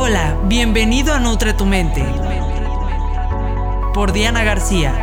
Hola, bienvenido a Nutre tu Mente. Por Diana García.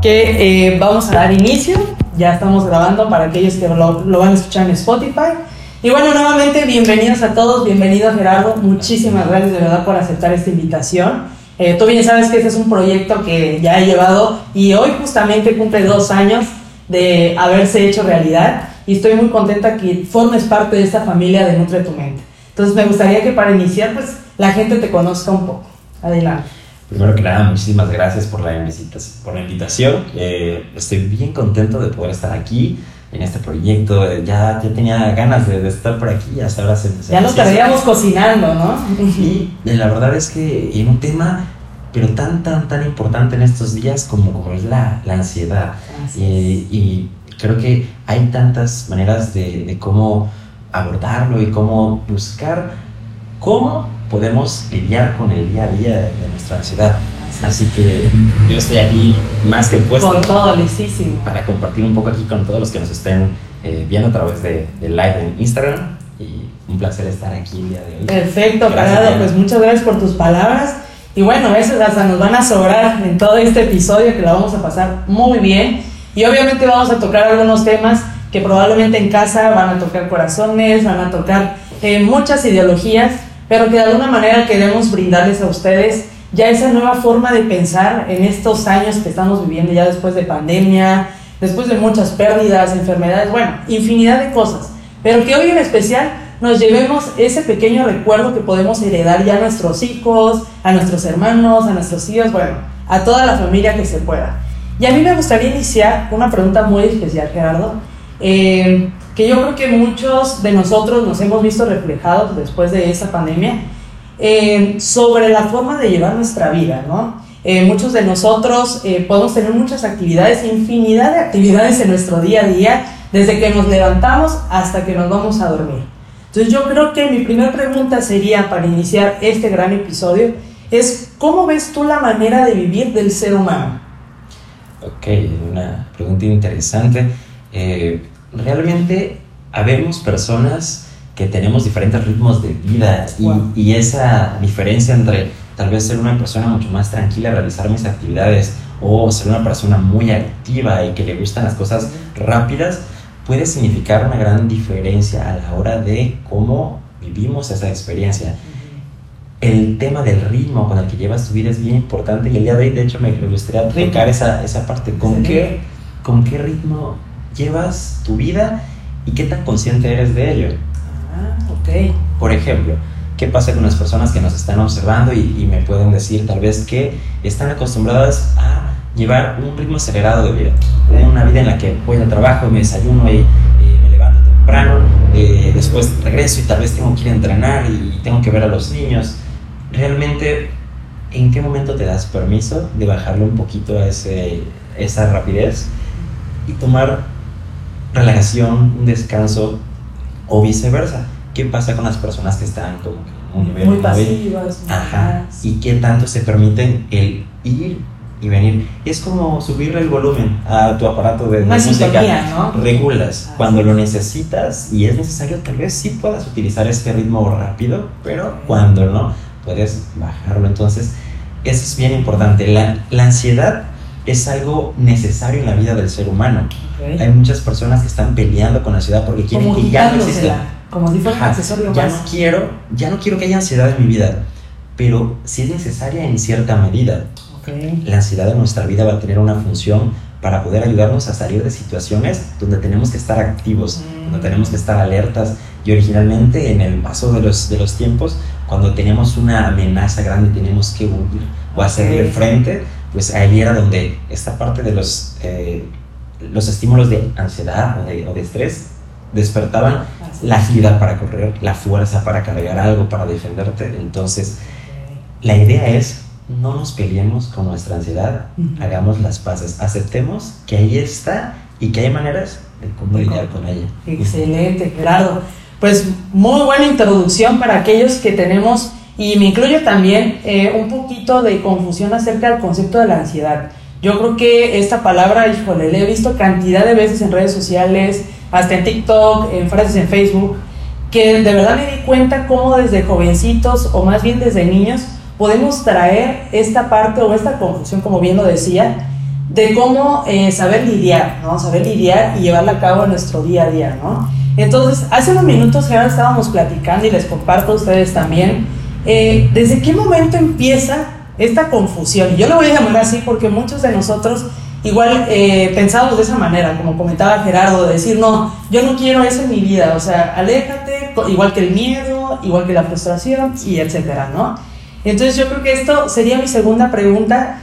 Que eh, vamos a dar inicio. Ya estamos grabando para aquellos que lo, van a escuchar en Spotify. Y bueno, nuevamente bienvenidos a todos, bienvenido Gerardo, muchísimas gracias de verdad por aceptar esta invitación. Eh, tú bien sabes que este es un proyecto que ya he llevado y hoy justamente cumple dos años de haberse hecho realidad y estoy muy contenta que formes parte de esta familia de Nutre tu Mente. Entonces me gustaría que para iniciar pues la gente te conozca un poco. Adelante. Primero que nada, muchísimas gracias por la invitación. Por la invitación. Eh, estoy bien contento de poder estar aquí en este proyecto. Ya, ya tenía ganas de, de, estar por aquí, hasta ahora se, se Ya nos estaríamos cocinando, ¿no? Y la verdad es que en un tema, pero tan, tan, tan importante en estos días como, como es la, la ansiedad. Y, y, creo que hay tantas maneras de, de cómo abordarlo y cómo buscar cómo podemos lidiar con el día a día de, nuestra ansiedad. Así que yo estoy aquí más que puesto. Con todo, listísimo. Para compartir un poco aquí con todos los que nos estén eh, viendo a través de, de, live en Instagram. Y un placer estar aquí el día de hoy. Perfecto, Parado. Pues muchas gracias por tus palabras. Y bueno, esas hasta nos van a sobrar en todo este episodio que la vamos a pasar muy bien. Y obviamente vamos a tocar algunos temas que probablemente en casa van a tocar corazones, van a tocar eh, muchas ideologías, pero que de alguna manera queremos brindarles a ustedes ya esa nueva forma de pensar en estos años que estamos viviendo ya después de pandemia, después de muchas pérdidas, enfermedades, bueno, infinidad de cosas, pero que hoy en especial nos llevemos ese pequeño recuerdo que podemos heredar ya a nuestros hijos, a nuestros hermanos, a nuestros hijos, bueno, a toda la familia que se pueda. Y a mí me gustaría iniciar con una pregunta muy especial, Gerardo, eh, que yo creo que muchos de nosotros nos hemos visto reflejados después de esta pandemia, eh, sobre la forma de llevar nuestra vida, ¿no? Eh, muchos de nosotros eh, podemos tener muchas actividades, infinidad de actividades en nuestro día a día, desde que nos levantamos hasta que nos vamos a dormir. Entonces yo creo que mi primera pregunta sería, para iniciar este gran episodio, es ¿cómo ves tú la manera de vivir del ser humano? Ok, una pregunta interesante. Eh, realmente habemos personas que tenemos diferentes ritmos de vida y, y, esa diferencia entre tal vez ser una persona mucho más tranquila, realizar mis actividades o ser una persona muy activa y que le gustan las cosas rápidas, puede significar una gran diferencia a la hora de cómo vivimos esa experiencia. El tema del ritmo con el que llevas tu vida es bien importante y el día de hoy de hecho me gustaría tocar esa, esa parte. ¿Con qué, ¿Con qué ritmo llevas tu vida y qué tan consciente eres de ello? Ah, ok. Por ejemplo, ¿qué pasa con las personas que nos están observando y, y, me pueden decir tal vez que están acostumbradas a llevar un ritmo acelerado de vida? Okay. Una vida en la que voy al trabajo, me desayuno y, y me levanto temprano, eh, después regreso y tal vez tengo que ir a entrenar y tengo que ver a los niños. Realmente, ¿en qué momento te das permiso de bajarle un poquito a ese, esa rapidez y tomar relajación, un descanso o viceversa. ¿Qué pasa con las personas que están como que un nivel muy pasivas? Ajá. Y qué tanto se permiten el ir y venir. Es como subirle el volumen a tu aparato de, de música. ¿no? Regulas. Así Cuando lo necesitas y es necesario, tal vez sí puedas utilizar ese ritmo rápido, pero cuando no, puedes bajarlo. Entonces, eso es bien importante. La, la ansiedad es algo necesario en la vida del ser humano. Okay. Hay muchas personas que están peleando con la ansiedad porque quieren como que ya no exista. Como si fuera un accesorio ya más. no quiero, ya no quiero que haya ansiedad en mi vida, pero sí es necesaria en cierta medida. Okay. La ansiedad en nuestra vida va a tener una función para poder ayudarnos a salir de situaciones donde tenemos que estar activos, mm. donde tenemos que estar alertas. Y originalmente en el paso de los, de los tiempos, cuando tenemos una amenaza grande tenemos que huir o hacerle okay. frente, pues ahí era donde esta parte de los, eh, los estímulos de ansiedad o de, o de estrés despertaban la agilidad para correr, la fuerza para cargar algo, para defenderte. Entonces, la idea es no nos peleemos con nuestra ansiedad, uh -huh. hagamos las paces, aceptemos que ahí está y que hay maneras de cómo lidiar con ella. Excelente, Gerardo. Pues muy buena introducción para aquellos que tenemos y me incluyo también eh, un poquito de confusión acerca del concepto de la ansiedad. Yo creo que esta palabra, híjole, la he visto cantidad de veces en redes sociales, hasta en TikTok, en frases en Facebook, que de verdad me di cuenta cómo desde jovencitos o más bien desde niños podemos traer esta parte o esta confusión, como bien lo decía, de cómo eh, saber lidiar, ¿no? Saber lidiar y llevarla a cabo en nuestro día a día, ¿no? Entonces, hace unos minutos ya estábamos platicando y les comparto a ustedes también, eh, ¿desde qué momento empieza esta confusión? Yo lo voy a llamar así porque muchos de nosotros igual eh, de esa manera, como comentaba Gerardo, de decir, no, yo no quiero eso en mi vida, o sea, aléjate, igual que el miedo, igual que la frustración y etcétera, ¿no? Entonces yo creo que esto sería mi segunda pregunta.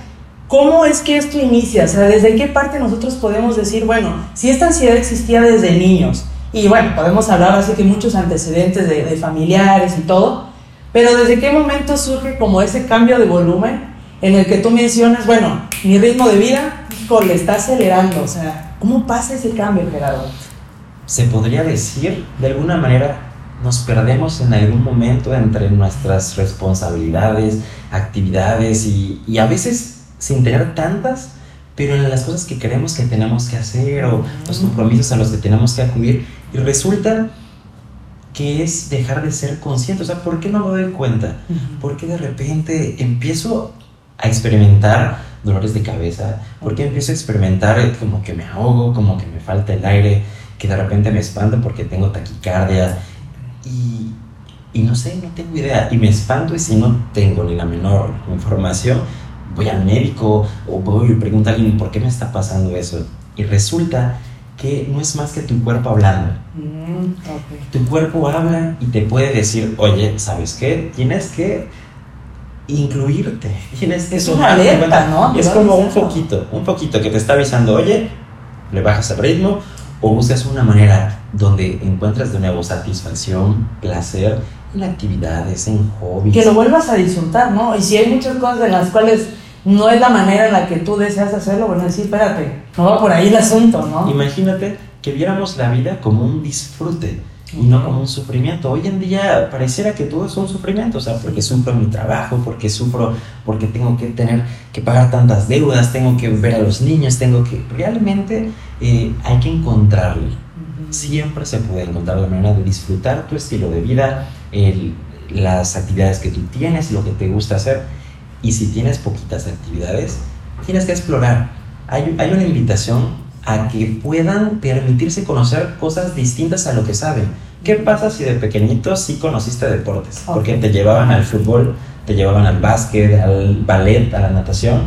¿Cómo es que esto inicia? O sea, ¿desde qué parte nosotros podemos decir, bueno, si esta ansiedad existía desde niños, y bueno, podemos hablar así que muchos antecedentes de, de familiares y todo, pero ¿desde qué momento surge como ese cambio de volumen en el que tú mencionas, bueno, mi ritmo de vida, le está acelerando, o sea, ¿cómo pasa ese cambio, Gerardo? Se podría decir, de alguna manera, nos perdemos en algún momento entre nuestras responsabilidades, actividades y, y, a veces sin tener tantas, pero en las cosas que creemos que tenemos que hacer o los compromisos a los que tenemos que acudir. Y resulta que es dejar de ser consciente. O sea, ¿por qué no me doy cuenta? Porque de repente empiezo a experimentar dolores de cabeza? porque empiezo a experimentar como que me ahogo, como que me falta el aire, que de repente me espanto porque tengo taquicardia? Y, y no sé, no tengo idea. Y me espanto y si no tengo ni la menor información, voy al médico o voy y pregunto a alguien por qué me está pasando eso. Y resulta que no es más que tu cuerpo hablando. Mm, tu cuerpo habla y te puede decir, oye, ¿sabes qué? Tienes que incluirte. Tienes es una alerta, ¿no? Es como un poquito, un poquito que te está avisando, oye, le bajas el ritmo o buscas una manera donde encuentras de nuevo satisfacción, placer en actividades, en hobbies. Que lo vuelvas a disfrutar, ¿no? Y si hay muchas cosas en las cuales no es la manera en la que tú deseas hacerlo, bueno, decir, espérate, no va por ahí el asunto, ¿no? Imagínate que viéramos la vida como un disfrute y no como un sufrimiento. Hoy en día pareciera que todo es un sufrimiento, o sea, porque sufro mi trabajo, porque sufro, porque tengo que tener que pagar tantas deudas, tengo que ver a los niños, tengo que... Realmente eh, hay que encontrarle. Siempre se puede encontrar la manera de disfrutar tu estilo de vida, las actividades que tú tienes, lo que te gusta hacer. Y si tienes poquitas actividades, tienes que explorar. Hay, hay una invitación a que puedan permitirse conocer cosas distintas a lo que saben. ¿Qué pasa si de pequeñito sí conociste deportes? Porque te llevaban al fútbol, te llevaban al básquet, al ballet, a la natación.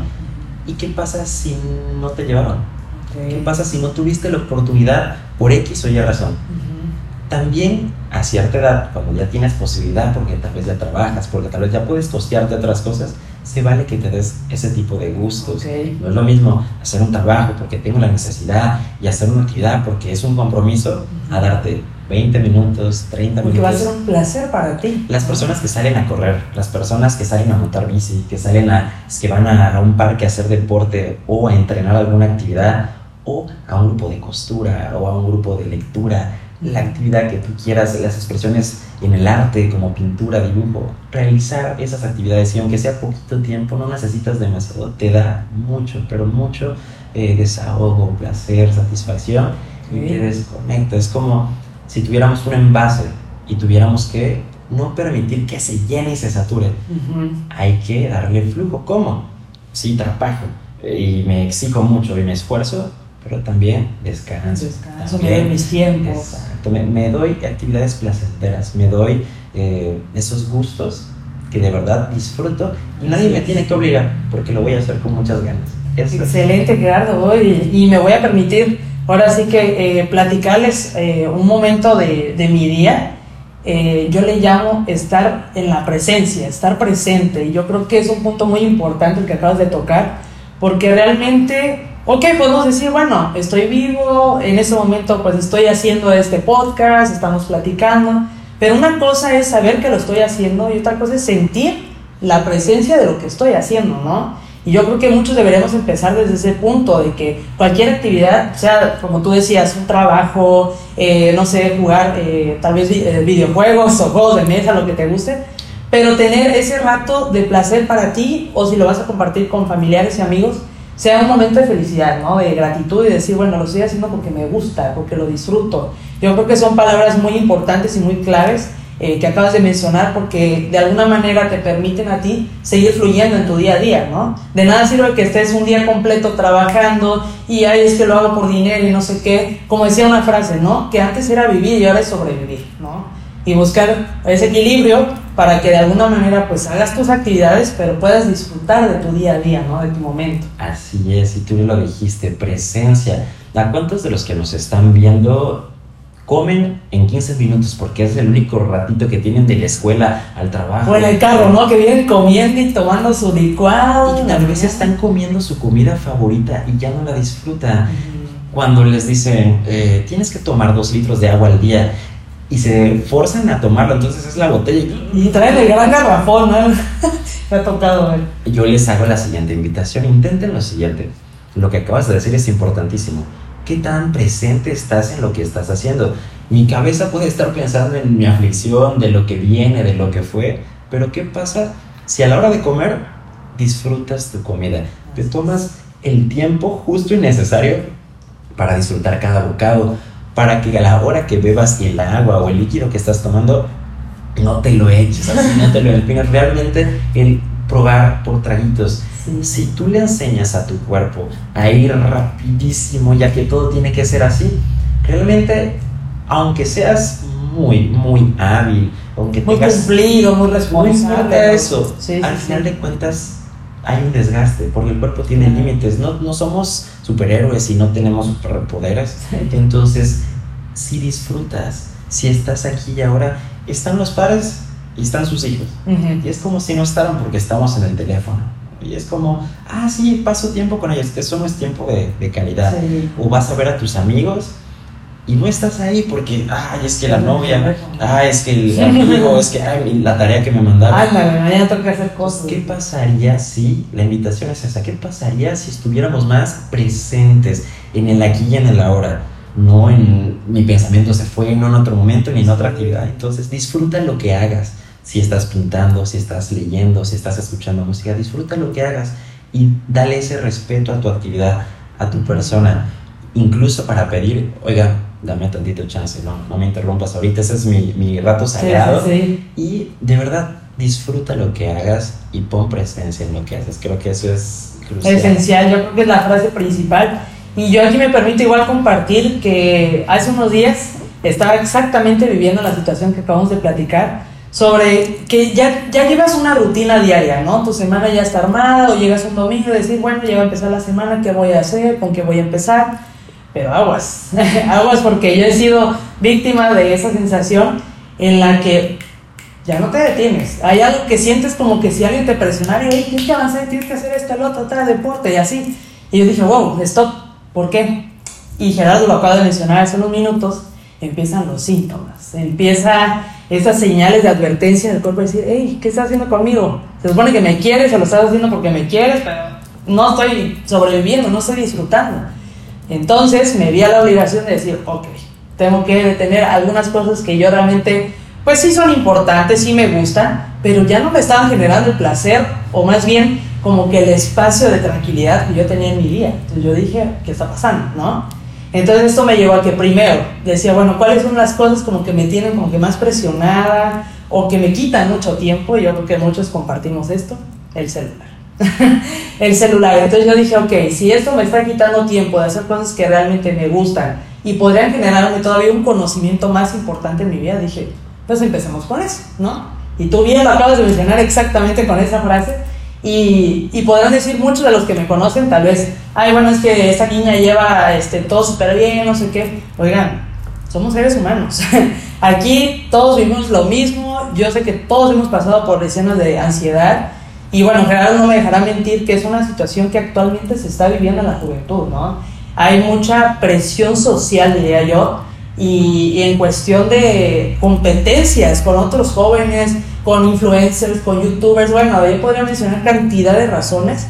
¿Y qué pasa si no te llevaban? ¿Qué pasa si no tuviste la oportunidad por X o Y razón? También a cierta edad, cuando ya tienes posibilidad, porque tal vez ya trabajas, porque tal vez ya puedes costearte otras cosas, se vale que te des ese tipo de gustos. No es lo mismo hacer un trabajo porque tengo la necesidad y hacer una actividad porque es un compromiso a darte 20 minutos, 30 porque minutos. va a ser un placer para ti. Las personas que salen a correr, las personas que salen a montar bici, que salen a, que van a, a un parque a hacer deporte o a entrenar alguna actividad o a un grupo de costura o a un grupo de lectura, la actividad que tú quieras, las expresiones en el arte, como pintura, dibujo, realizar esas actividades y aunque sea poquito tiempo, no necesitas demasiado, te da mucho, pero mucho eh, desahogo, placer, satisfacción y te desconecta. Es como si tuviéramos un envase y tuviéramos que no permitir que se llene y se sature. Hay que darle flujo. ¿Cómo? Sí, trabajo y me exijo mucho y me esfuerzo, pero también descanso. Descanso, me doy mis tiempos. Exacto, me, doy actividades placenteras, me doy eh, esos gustos que de verdad disfruto y nadie me tiene que obligar porque lo voy a hacer con muchas ganas. Excelente, Gerardo. Y, y, me voy a permitir ahora sí que eh, platicarles eh, un momento de, de mi día. yo le llamo estar en la presencia, estar presente. Y yo creo que es un punto muy importante el que acabas de tocar, porque realmente ok, podemos decir, bueno, estoy vivo, en ese momento pues estoy haciendo este podcast, estamos platicando, pero una cosa es saber que lo estoy haciendo y otra cosa es sentir la presencia de lo que estoy haciendo, ¿no? Y yo creo que muchos deberíamos empezar desde ese punto, de que cualquier actividad, sea como tú decías, un trabajo, eh, no sé, jugar eh, tal vez eh, videojuegos o juegos de mesa, lo que te guste, pero tener ese rato de placer para ti o si lo vas a compartir con familiares y amigos, sea un momento de felicidad, ¿no? De gratitud y decir, bueno, lo estoy haciendo porque me gusta, porque lo disfruto. Yo creo que son palabras muy importantes y muy claves eh, que acabas de mencionar porque de alguna manera te permiten a ti seguir fluyendo en tu día a día, ¿no? De nada sirve que estés un día completo trabajando y ahí es que lo hago por dinero y no sé qué. Como decía una frase, ¿no? Que antes era vivir y ahora es sobrevivir, ¿no? Y buscar ese equilibrio para que de alguna manera pues hagas tus actividades pero puedas disfrutar de tu día a día, ¿no? De tu momento. Así es, y tú lo dijiste, presencia. ¿A cuántos de los que nos están viendo comen en 15 minutos porque es el único ratito que tienen de la escuela al trabajo. O en el carro, ¿no? Que vienen comiendo y tomando su licuado. Y tal vez están comiendo su comida favorita y ya no la disfrutan. Cuando les dicen, eh, tienes que tomar dos litros de agua al día y se forzan a tomarlo, entonces es la botella. Y traen el gran garrafón, ¿no? Me ha tocado Yo les hago la siguiente invitación, intenten lo siguiente. Lo que acabas de decir es importantísimo ¿Qué tan presente estás en lo que estás haciendo? Mi cabeza puede estar pensando en mi aflicción, de lo que viene, de lo que fue, pero ¿qué pasa si a la hora de comer disfrutas tu comida? Te tomas el tiempo justo y necesario para disfrutar cada bocado, para que a la hora que bebas el agua o el líquido que estás tomando, no te lo eches, no te lo Realmente el probar por traguitos. Si tú le enseñas a tu cuerpo a ir rapidísimo, ya que todo tiene que ser así, realmente, aunque seas muy, muy hábil, aunque muy tengas... cumplido, muy responsable. eso, al final de cuentas hay un desgaste, porque el cuerpo tiene límites, no, no somos superhéroes y no tenemos superpoderes, entonces, si disfrutas, si estás aquí y ahora, están los padres y están sus hijos, y es como si no estaran porque estamos en el teléfono. Y es como, ah, sí, paso tiempo con ellos. Eso no es tiempo de, de calidad. O vas a ver a tus amigos y no estás ahí porque, ay, es que la novia, ay, es que el amigo, es que ay, la tarea que me mandaron. Ay, mañana tengo que hacer cosas. ¿Qué pasaría si, la invitación es esa, qué pasaría si estuviéramos más presentes en el aquí y en el ahora? No en mi pensamiento se fue, no en otro momento ni en otra actividad. Entonces disfruta lo que hagas si estás pintando, si estás leyendo, si estás escuchando música, disfruta lo que hagas y dale ese respeto a tu actividad, a tu persona, incluso para pedir, oiga, dame tantito chance, no, no me interrumpas ahorita, ese es mi, mi rato sagrado. Y de verdad, disfruta lo que hagas y pon presencia en lo que haces. Creo que eso es crucial. Esencial, yo creo que es la frase principal. Y yo aquí me permito igual compartir que hace unos días estaba exactamente viviendo la situación que acabamos de platicar sobre que ya, ya llevas una rutina diaria, ¿no? Tu semana ya está armada o llegas un domingo y decir, bueno, ya va a empezar la semana, ¿qué voy a hacer? ¿Con qué voy a empezar? Pero aguas, aguas porque yo he sido víctima de esa sensación en la que ya no te detienes. Hay algo que sientes como que si alguien te presionara y tienes que avanzar, tienes que hacer esto, el otro, tal deporte y así. Y yo dije, wow, stop, ¿por qué? Y Gerardo lo acaba de mencionar hace unos minutos, empiezan los síntomas, empieza esas señales de advertencia del cuerpo de decir, hey, ¿qué estás haciendo conmigo? Se supone que me quieres o lo estás haciendo porque me quieres, pero no estoy sobreviviendo, no estoy disfrutando. Entonces me vi a la obligación de decir, ok, tengo que detener algunas cosas que yo realmente, pues sí son importantes, sí me gustan, pero ya no me estaban generando el placer, o más bien como que el espacio de tranquilidad que yo tenía en mi día. Entonces yo dije, ¿qué está pasando? ¿No? Entonces esto me llevó a que primero decía, bueno, ¿cuáles son las cosas como que me tienen como que más presionada o que me quitan mucho tiempo? Yo creo que muchos compartimos esto, el celular. el celular. Entonces yo dije, ok, si esto me está quitando tiempo de hacer cosas que realmente me gustan y podrían generarme todavía un conocimiento más importante en mi vida, dije, pues empecemos con eso, ¿no? Y tú bien lo acabas de mencionar exactamente con esa frase y, y, podrán decir muchos de los que me conocen, tal vez, ay, bueno, es que esa niña lleva este, todo súper bien, no sé qué. Oigan, somos seres humanos. Aquí todos vivimos lo mismo. Yo sé que todos hemos pasado por escenas de ansiedad. Y bueno, Gerardo no me dejará mentir que es una situación que actualmente se está viviendo en la juventud, ¿no? Hay mucha presión social, diría yo, y, en cuestión de competencias con otros jóvenes, con influencers, con youtubers, bueno, yo podría mencionar cantidad de razones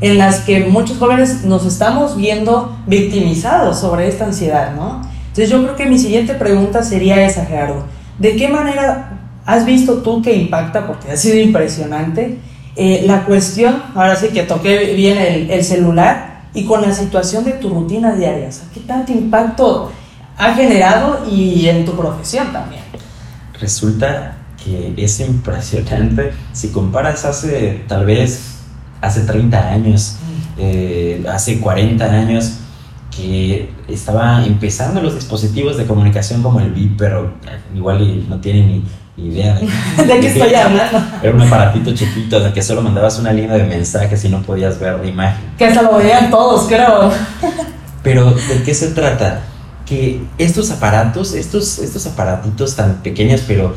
en las que muchos jóvenes nos estamos viendo victimizados sobre esta ansiedad, ¿no? Entonces yo creo que mi siguiente pregunta sería esa, Gerardo. ¿De qué manera has visto tú que impacta, porque ha sido impresionante, eh, la cuestión, ahora sí que toqué bien el, el, celular y con la situación de tu rutina diaria, o sea, ¿qué tanto impacto ha generado y en tu profesión también? Resulta que es impresionante si comparas hace tal vez hace 30 años, mm. eh, hace 40 años, que estaba empezando los dispositivos de comunicación como el VIP, pero igual no tiene ni idea de, ¿De qué estoy hablando. Era un aparatito chiquito en el que solo mandabas una línea de mensajes y no podías ver la imagen. Que hasta lo veían todos, creo. Pero ¿de qué se trata? Que estos aparatos, estos, estos aparatitos tan pequeños, pero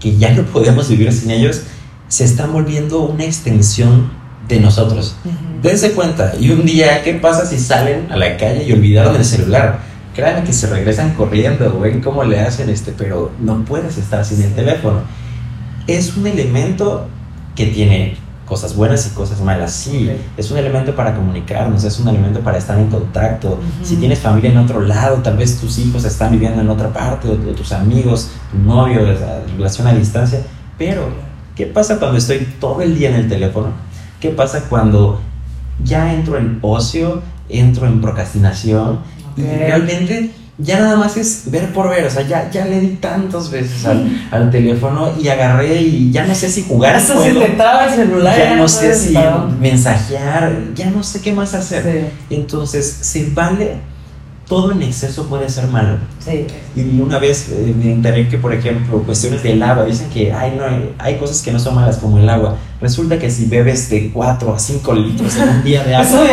que ya no podemos vivir sin ellos, se están volviendo una extensión de nosotros. Dense cuenta, y un día, ¿qué pasa si salen a la calle y olvidaron el celular? Créanme que se regresan corriendo, ven cómo le hacen este, pero no puedes estar sin el teléfono. Es un elemento que tiene cosas buenas y cosas malas. Sí, es un elemento para comunicarnos, es un elemento para estar en contacto. Si tienes familia en otro lado, tal vez tus hijos están viviendo en otra parte, o, tus amigos, tu novio, la relación a distancia. Pero, ¿qué pasa cuando estoy todo el día en el teléfono? ¿Qué pasa cuando ya entro en ocio, entro en procrastinación realmente ya nada más es ver por ver, o sea, ya, ya le di tantas veces al, teléfono y agarré y ya no sé si jugar. Hasta se te traba el celular. Ya, no sé si mensajear, ya no sé qué más hacer. Entonces, se vale todo en exceso puede ser malo. Sí. Y una vez eh, me enteré que, por ejemplo, cuestiones del agua, dicen que hay, no, hay cosas que no son malas como el agua. Resulta que si bebes de 4 a 5 litros en un día de agua,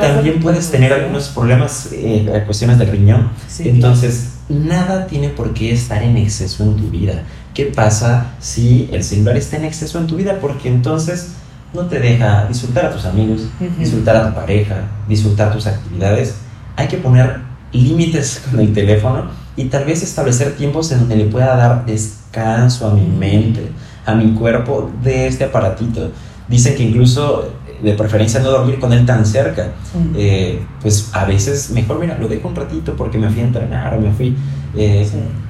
también puedes tener algunos problemas, eh, cuestiones del riñón. Entonces, nada tiene por qué estar en exceso en tu vida. ¿Qué pasa si el celular está en exceso en tu vida? Porque entonces no te deja disfrutar a tus amigos, disfrutar a tu pareja, disfrutar tus actividades. Hay que poner límites con el teléfono y tal vez establecer tiempos en donde le pueda dar descanso a mi mente, a mi cuerpo de este aparatito. Dicen que incluso de preferencia no dormir con él tan cerca. Eh, pues a veces mejor, mira, lo dejo un ratito porque me fui a entrenar o me fui. Eh,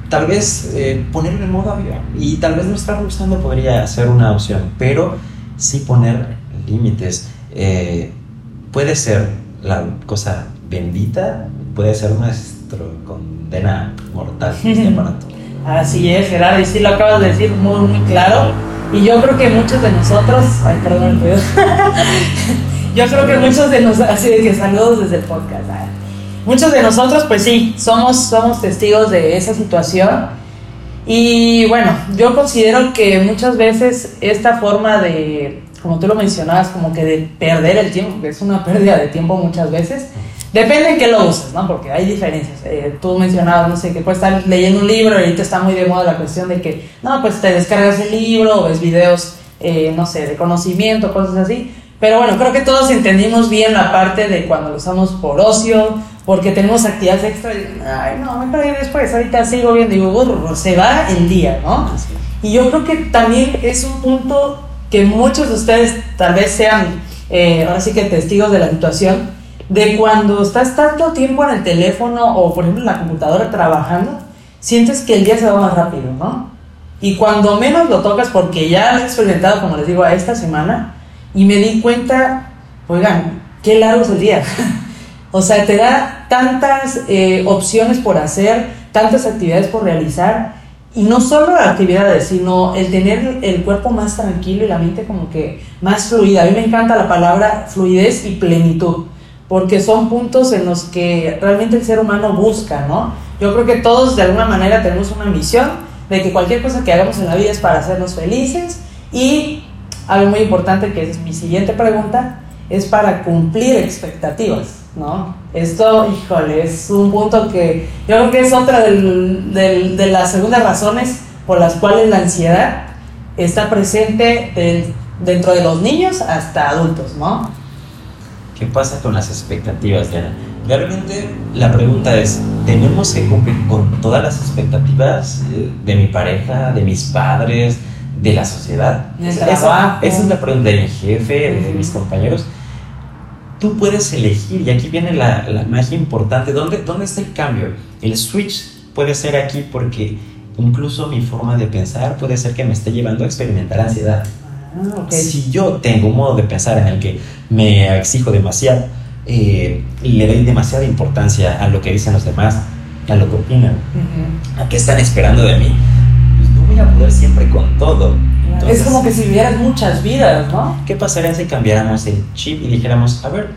tal vez eh, ponerlo en modo avión y tal vez no estar usando podría ser una opción, pero sí poner límites. puede ser la cosa bendita puede ser nuestra condena mortal este aparato. Así es, Gerardo, y sí lo acabas de decir muy, muy claro. Y yo creo que muchos de nosotros, ay, perdón el yo creo que muchos de nosotros, así de que saludos desde el podcast. Muchos de nosotros, pues sí, somos, somos testigos de esa situación. Y bueno, yo considero que muchas veces esta forma de, como tú lo mencionabas, como que de perder el tiempo, que es una pérdida de tiempo muchas veces, Depende en qué lo uses, ¿no? Porque hay diferencias. Eh, tú mencionabas, no sé, que puedes estar leyendo un libro y ahorita está muy de moda la cuestión de que, no, pues te descargas el libro o ves videos, eh, no sé, de conocimiento, cosas así. Pero bueno, creo que todos entendimos bien la parte de cuando lo usamos por ocio, porque tenemos actividades extra. Y, Ay, no, me ir después, ahorita sigo viendo y digo, se va el día, ¿no? Y yo creo que también es un punto que muchos de ustedes tal vez sean, eh, ahora sí que testigos de la situación de cuando estás tanto tiempo en el teléfono o por ejemplo en la computadora trabajando, sientes que el día se va más rápido, ¿no? Y cuando menos lo tocas, porque ya lo he experimentado, como les digo, a esta semana, y me di cuenta, oigan, qué largo es el día. o sea, te da tantas eh, opciones por hacer, tantas actividades por realizar, y no solo actividades, sino el tener el cuerpo más tranquilo y la mente como que más fluida. A mí me encanta la palabra fluidez y plenitud porque son puntos en los que realmente el ser humano busca, ¿no? Yo creo que todos de alguna manera tenemos una misión de que cualquier cosa que hagamos en la vida es para hacernos felices y algo muy importante que es mi siguiente pregunta es para cumplir expectativas, ¿no? Esto, híjole, es un punto que yo creo que es otra de las segundas razones por las cuales la ansiedad está presente dentro de los niños hasta adultos, ¿no? ¿Qué pasa con las expectativas, Diana? Realmente la pregunta es, ¿tenemos que cumplir con todas las expectativas eh, de mi pareja, de mis padres, de la sociedad? Esa, es la pregunta de mi jefe, de mis compañeros. Tú puedes elegir, y aquí viene la, la magia importante, ¿Dónde, ¿dónde está el cambio? El switch puede ser aquí porque incluso mi forma de pensar puede ser que me esté llevando a experimentar ansiedad. Ah, ok. Si yo tengo un modo de pensar en el que me exijo demasiado, eh, le doy demasiada importancia a lo que dicen los demás, a lo que opinan, Ujú. a qué están esperando de mí, pues no voy a poder siempre con todo. Entonces, es como que si vivieras muchas vidas, ¿no? ¿Qué pasaría si cambiáramos el chip y dijéramos, a ver,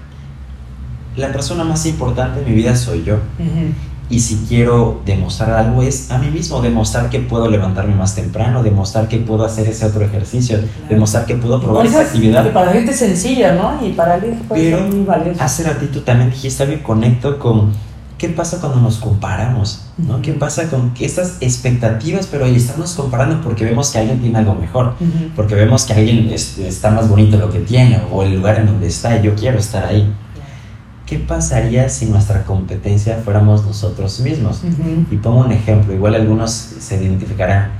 la persona más importante en mi vida soy yo? Ujú. Y si quiero demostrar algo es a mí mismo, demostrar que puedo levantarme más temprano, demostrar que puedo hacer ese otro ejercicio, demostrar que puedo probar esa actividad. que para la gente es sencilla, ¿no? Y para alguien puede Pero ser muy valioso. hace ratito también dijiste algo conecto con qué pasa cuando nos comparamos, ¿no? ¿Qué pasa con estas expectativas, pero ahí estamos comparando porque vemos que alguien tiene algo mejor, Ujú. porque vemos que alguien es- está más bonito lo que tiene o el lugar en donde está y yo quiero estar ahí. ¿Qué pasaría si nuestra competencia fuéramos nosotros mismos? Y pongo un ejemplo, igual algunos se identificarán.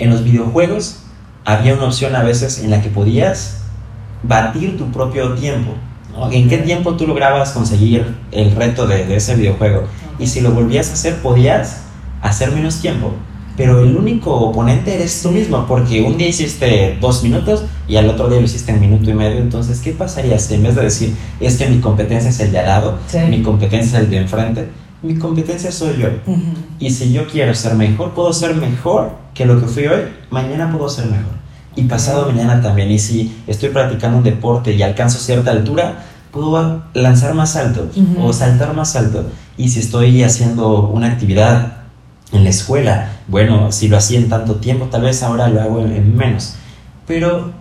En los videojuegos había una opción a veces en la que podías batir tu propio tiempo. ¿no? ¿En qué tiempo tú lograbas conseguir el reto de, de ese videojuego? Y si lo volvías a hacer, podías hacer menos tiempo. Pero el único oponente eres tú mismo, porque un día hiciste dos minutos y al otro día lo hiciste en minuto y medio. Entonces, ¿qué pasaría si en vez de decir, es que mi competencia es el de al lado, Sí. mi competencia es el de enfrente, mi competencia soy yo? Ujú. Y si yo quiero ser mejor, puedo ser mejor que lo que fui hoy, mañana puedo ser mejor. Y pasado mañana también. Y si estoy practicando un deporte y alcanzo cierta altura, puedo lanzar más alto Ujú. o saltar más alto. Y si estoy haciendo una actividad en la escuela, bueno, si lo hacía en tanto tiempo, tal vez ahora lo hago en, en menos. Pero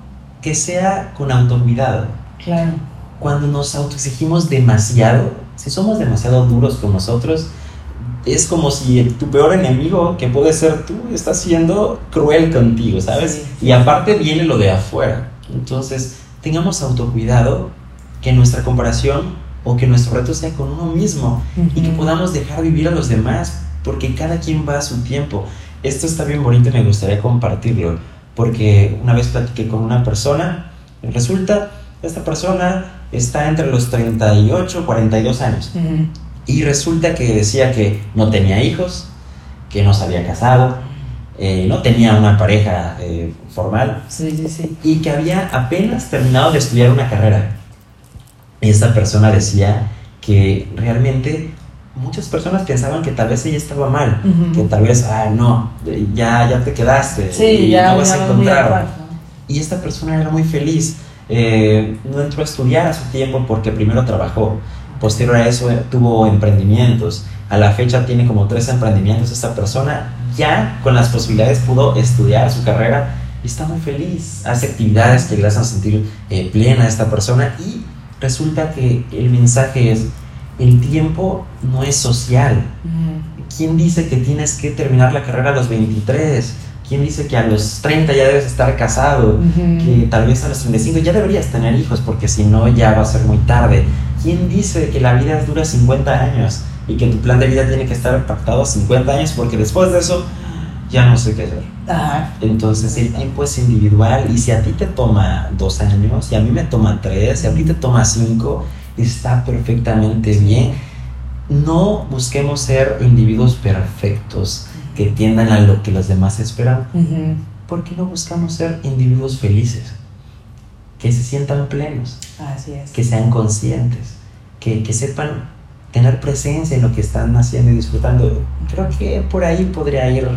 que sea con autocuidado Claro. cuando nos autoexigimos demasiado, si somos demasiado duros con nosotros, es como si el- tu peor enemigo, que puede ser tú, está siendo cruel contigo, ¿sabes? Sí. Y aparte viene lo de afuera. Entonces, tengamos autocuidado, que nuestra comparación o que nuestro reto sea con uno mismo y que podamos dejar vivir a los demás, porque cada quien va a su tiempo. Esto está bien bonito y me gustaría compartirlo, porque una vez platiqué con una persona, y resulta, esta persona está entre los 38 y 42 años, Ujú. y resulta que decía que no tenía hijos, que no se había casado, eh, no tenía una pareja eh, formal, Sí, sí, sí. y que había apenas terminado de estudiar una carrera. Y esta persona decía que realmente muchas personas pensaban que tal vez ella estaba mal, que tal vez, ah, no, ya, ya te quedaste Sí, y ya, no vas ya a encontrar. Y esta persona era muy feliz. Eh, no entró a estudiar a su tiempo porque primero trabajó. Posterior a eso eh, tuvo emprendimientos. A la fecha tiene como tres emprendimientos. Esta persona ya con las posibilidades pudo estudiar su carrera y está muy feliz. Hace actividades que le hacen sentir eh, plena a esta persona y resulta que el mensaje es, el tiempo no es social. ¿Quién dice que tienes que terminar la carrera a los 23? ¿Quién dice que a los 30 ya debes estar casado? Ujú. Que tal vez a los 35 ya deberías tener hijos porque si no ya va a ser muy tarde. ¿Quién dice que la vida dura 50 años y que tu plan de vida tiene que estar pactado a 50 años porque después de eso ya no sé qué hacer? Ajá. Entonces el tiempo es individual y si a ti te toma dos años y a mí me toma tres y a ti te toma cinco, está perfectamente bien. No busquemos ser individuos perfectos que tiendan a lo que los demás esperan. Ujú. ¿Por qué no buscamos ser individuos felices? Que se sientan plenos, Así es. que sean conscientes, que, que sepan tener presencia en lo que están haciendo y disfrutando. Creo que por ahí podría ir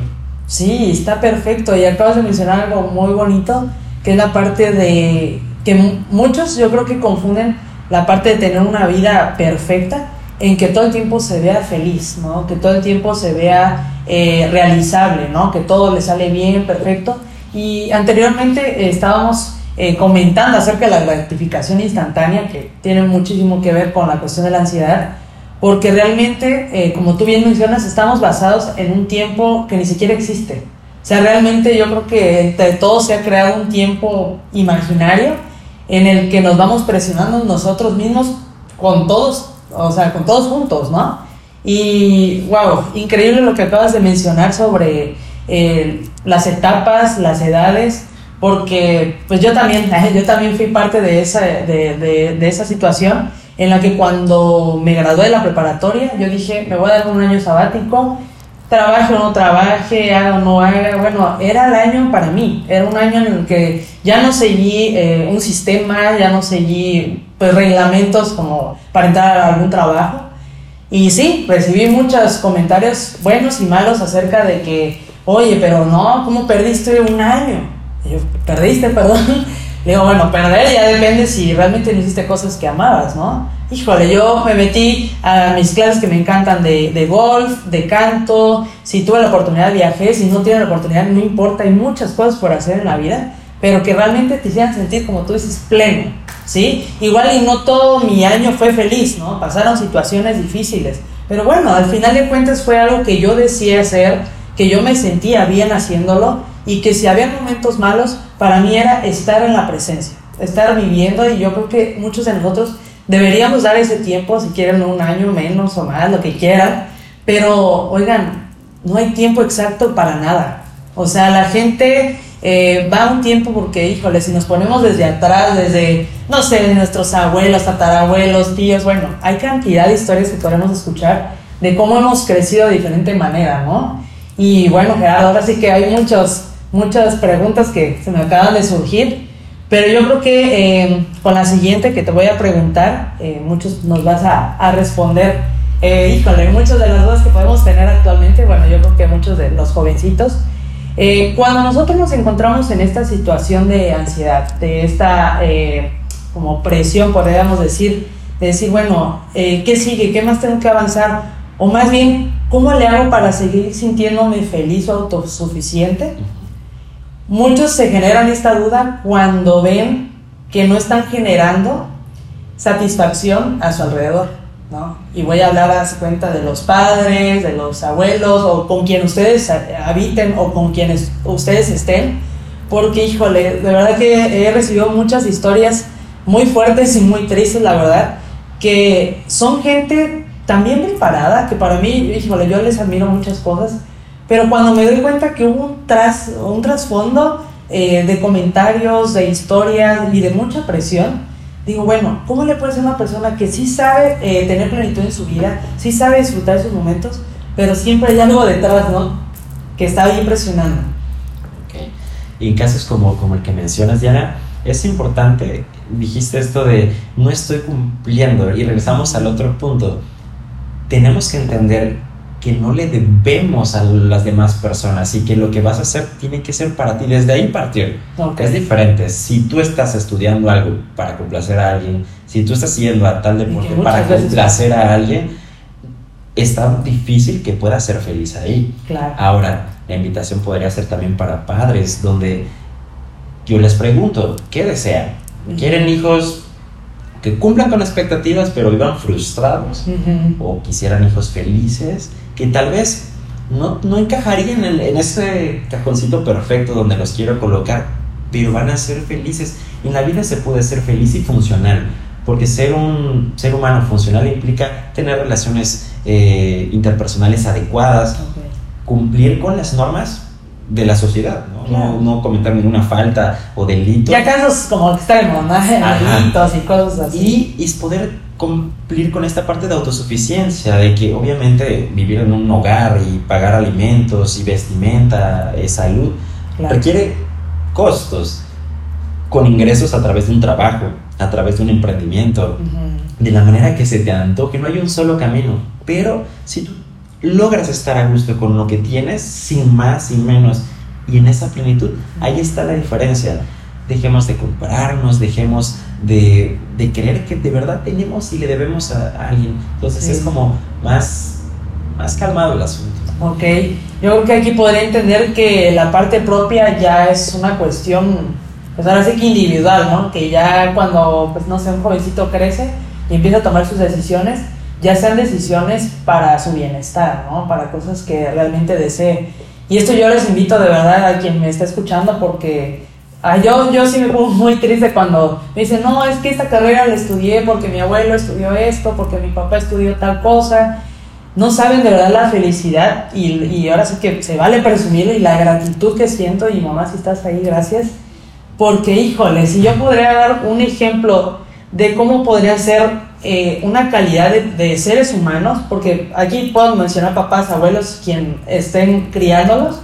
Sí, está perfecto. Y acabas de mencionar algo muy bonito, que es la parte de que mu- muchos yo creo que confunden la parte de tener una vida perfecta en que todo el tiempo se vea feliz, ¿no? Que todo el tiempo se vea eh, realizable, ¿no? Que todo le sale bien, perfecto. Y anteriormente eh, estábamos eh, comentando acerca de la gratificación instantánea, que tiene muchísimo que ver con la cuestión de la ansiedad, porque realmente, como tú bien mencionas, estamos basados en un tiempo que ni siquiera existe. O sea, realmente yo creo que entre todos se ha creado un tiempo imaginario en el que nos vamos presionando nosotros mismos con todos, o sea, con todos juntos, ¿no? Y, wow, increíble lo que acabas de mencionar sobre eh, las etapas, las edades, porque pues yo también, yo también fui parte de esa, de, de, de esa situación en la que cuando me gradué de la preparatoria, yo dije, me voy a dar un año sabático, trabaje o no trabaje, haga o no haga, bueno, era el año para mí, era un año en el que ya no seguí eh, un sistema, ya no seguí pues reglamentos como para entrar a algún trabajo. Y sí, recibí muchos comentarios buenos y malos acerca de que, oye, pero no, ¿cómo perdiste un año? Yo, perdiste, perdón. Digo, bueno, perder ya depende si realmente hiciste cosas que amabas, ¿no? Híjole, yo me metí a mis clases que me encantan de, de golf, de canto, si tuve la oportunidad viajé, si no tuve la oportunidad no importa, hay muchas cosas por hacer en la vida, pero que realmente te hicieran sentir, como tú dices, pleno, ¿sí? Igual y no todo mi año fue feliz, ¿no? Pasaron situaciones difíciles, pero bueno, al final de cuentas fue algo que yo deseé hacer, que yo me sentía bien haciéndolo y que si había momentos malos, para mí era estar en la presencia, estar viviendo y yo creo que muchos de nosotros deberíamos dar ese tiempo, si quieren un año menos o más, lo que quieran, pero oigan, no hay tiempo exacto para nada. O sea, la gente eh, va un tiempo porque, híjole, si nos ponemos desde atrás, desde, no sé, nuestros abuelos, tatarabuelos, tíos, bueno, hay cantidad de historias que podemos escuchar de cómo hemos crecido de diferente manera, ¿no? Y bueno, Gerardo, ahora sí que hay muchos muchas preguntas que se me acaban de surgir, pero yo creo que eh, con la siguiente que te voy a preguntar, eh, muchos nos vas a, a responder. Eh, híjole, muchas de las dudas que podemos tener actualmente, bueno, yo creo que muchos de los jovencitos, eh, cuando nosotros nos encontramos en esta situación de ansiedad, de esta como presión, podríamos decir, de decir, bueno, ¿qué sigue? ¿Qué más tengo que avanzar? O más bien, ¿cómo le hago para seguir sintiéndome feliz o autosuficiente? Muchos se generan esta duda cuando ven que no están generando satisfacción a su alrededor, ¿no? Y voy a hablar a cuenta de los padres, de los abuelos, o con quien ustedes habiten o con quienes ustedes estén, porque, híjole, de verdad que he recibido muchas historias muy fuertes y muy tristes, la verdad, que son gente también preparada, que para mí, híjole, yo les admiro muchas cosas, pero cuando me doy cuenta que hubo un, tras, un trasfondo eh, de comentarios, de historias y de mucha presión, digo, bueno, ¿cómo le puede ser una persona que sí sabe eh, tener plenitud en su vida, sí sabe disfrutar sus momentos, pero siempre hay algo detrás, ¿no? Que está ahí presionando. Okay. Y en casos como, como el que mencionas, Diana, es importante, dijiste esto de no estoy cumpliendo, y regresamos al otro punto. Tenemos que entender que no le debemos a las demás personas y que lo que vas a hacer tiene que ser para ti. Desde ahí partir. Okay. Es diferente. Si tú estás estudiando algo para complacer a alguien, si tú estás yendo a tal deporte para complacer a alguien, es tan difícil que puedas ser feliz ahí. Claro. Ahora, la invitación podría ser también para padres, donde yo les pregunto, ¿qué desean? ¿Quieren hijos que cumplan con expectativas pero vivan frustrados? Uh -huh. ¿O quisieran hijos felices? Que tal vez no, no encajarían en, en, ese cajoncito perfecto donde los quiero colocar, pero van a ser felices. En la vida se puede ser feliz y funcional, porque ser un ser humano funcional implica tener relaciones eh, interpersonales adecuadas, okay. cumplir con las normas de la sociedad, ¿no? Claro. no, no cometer ninguna falta o delito. Ya casos como extremos, ¿no? Delitos y cosas así. Y es poder cumplir con esta parte de autosuficiencia, de que obviamente vivir en un hogar y pagar alimentos y vestimenta, y salud, claro. requiere costos con ingresos a través de un trabajo, a través de un emprendimiento, uh -huh. de la manera que se te antoje, no hay un solo camino, pero si tú logras estar a gusto con lo que tienes, sin más, sin menos, y en esa plenitud, ahí está la diferencia dejemos de compararnos, dejemos de, de, creer que de verdad tenemos y le debemos a, a alguien. Entonces sí. es como más, más calmado el asunto. Ok, yo creo que aquí podría entender que la parte propia ya es una cuestión, pues ahora sí que individual, ¿no? Que ya cuando, pues no sé, un jovencito crece y empieza a tomar sus decisiones, ya sean decisiones para su bienestar, ¿no? Para cosas que realmente desee. Y esto yo les invito de verdad a quien me está escuchando porque Ah, yo, yo sí me pongo muy triste cuando me dicen, no, es que esta carrera la estudié porque mi abuelo estudió esto, porque mi papá estudió tal cosa. No saben de verdad la felicidad y, y ahora sí que se vale presumirlo y la gratitud que siento. Y mamá, si estás ahí, gracias. Porque, híjole, si yo podría dar un ejemplo de cómo podría ser eh, una calidad de, seres humanos, porque aquí puedo mencionar papás, abuelos, quien estén criándolos,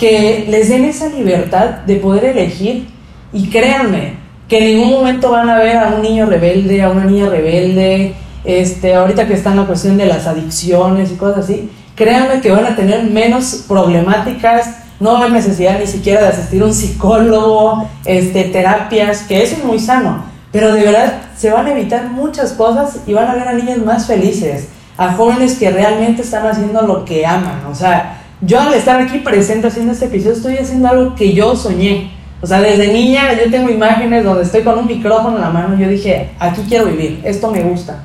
que les den esa libertad de poder elegir y créanme que en ningún momento van a ver a un niño rebelde, a una niña rebelde, este, ahorita que está en la cuestión de las adicciones y cosas así, créanme que van a tener menos problemáticas, no hay necesidad ni siquiera de asistir a un psicólogo, este, terapias, que eso es muy sano, pero de verdad se van a evitar muchas cosas y van a ver a niños más felices, a jóvenes que realmente están haciendo lo que aman. O sea, yo al estar aquí presente haciendo este episodio estoy haciendo algo que yo soñé. O sea, desde niña yo tengo imágenes donde estoy con un micrófono en la mano y yo dije, aquí quiero vivir, esto me gusta.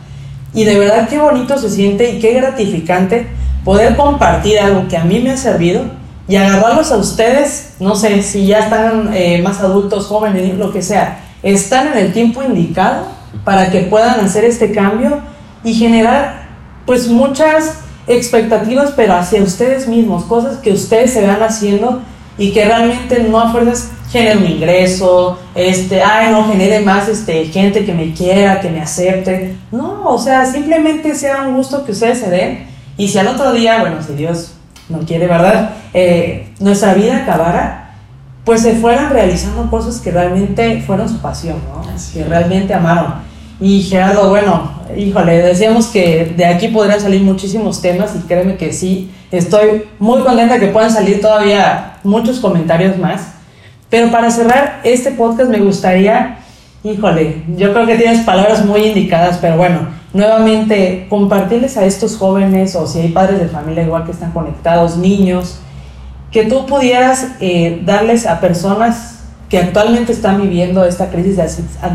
Y de verdad qué bonito se siente y qué gratificante poder compartir algo que a mí me ha servido y agarrarlos a ustedes, no sé, si ya están eh, más adultos, jóvenes, lo que sea, están en el tiempo indicado para que puedan hacer este cambio y generar pues muchas expectativas, pero hacia ustedes mismos, cosas que ustedes se van haciendo y que realmente no a fuerzas genere un ingreso, este, ay, no genere más este, gente que me quiera, que me acepte. No, o sea, simplemente sea un gusto que ustedes se den y si al otro día, bueno, si Dios no quiere, ¿verdad? Eh, nuestra vida acabara, pues se fueran realizando cosas que realmente fueron su pasión, ¿no? Que realmente amaron. Y Gerardo, bueno, híjole, decíamos que de aquí podrían salir muchísimos temas y créeme que sí, estoy muy contenta que puedan salir todavía muchos comentarios más. Pero para cerrar este podcast me gustaría, híjole, yo creo que tienes palabras muy indicadas, pero bueno, nuevamente compartirles a estos jóvenes o si hay padres de familia igual que están conectados, niños, que tú pudieras eh, darles a personas que actualmente están viviendo esta crisis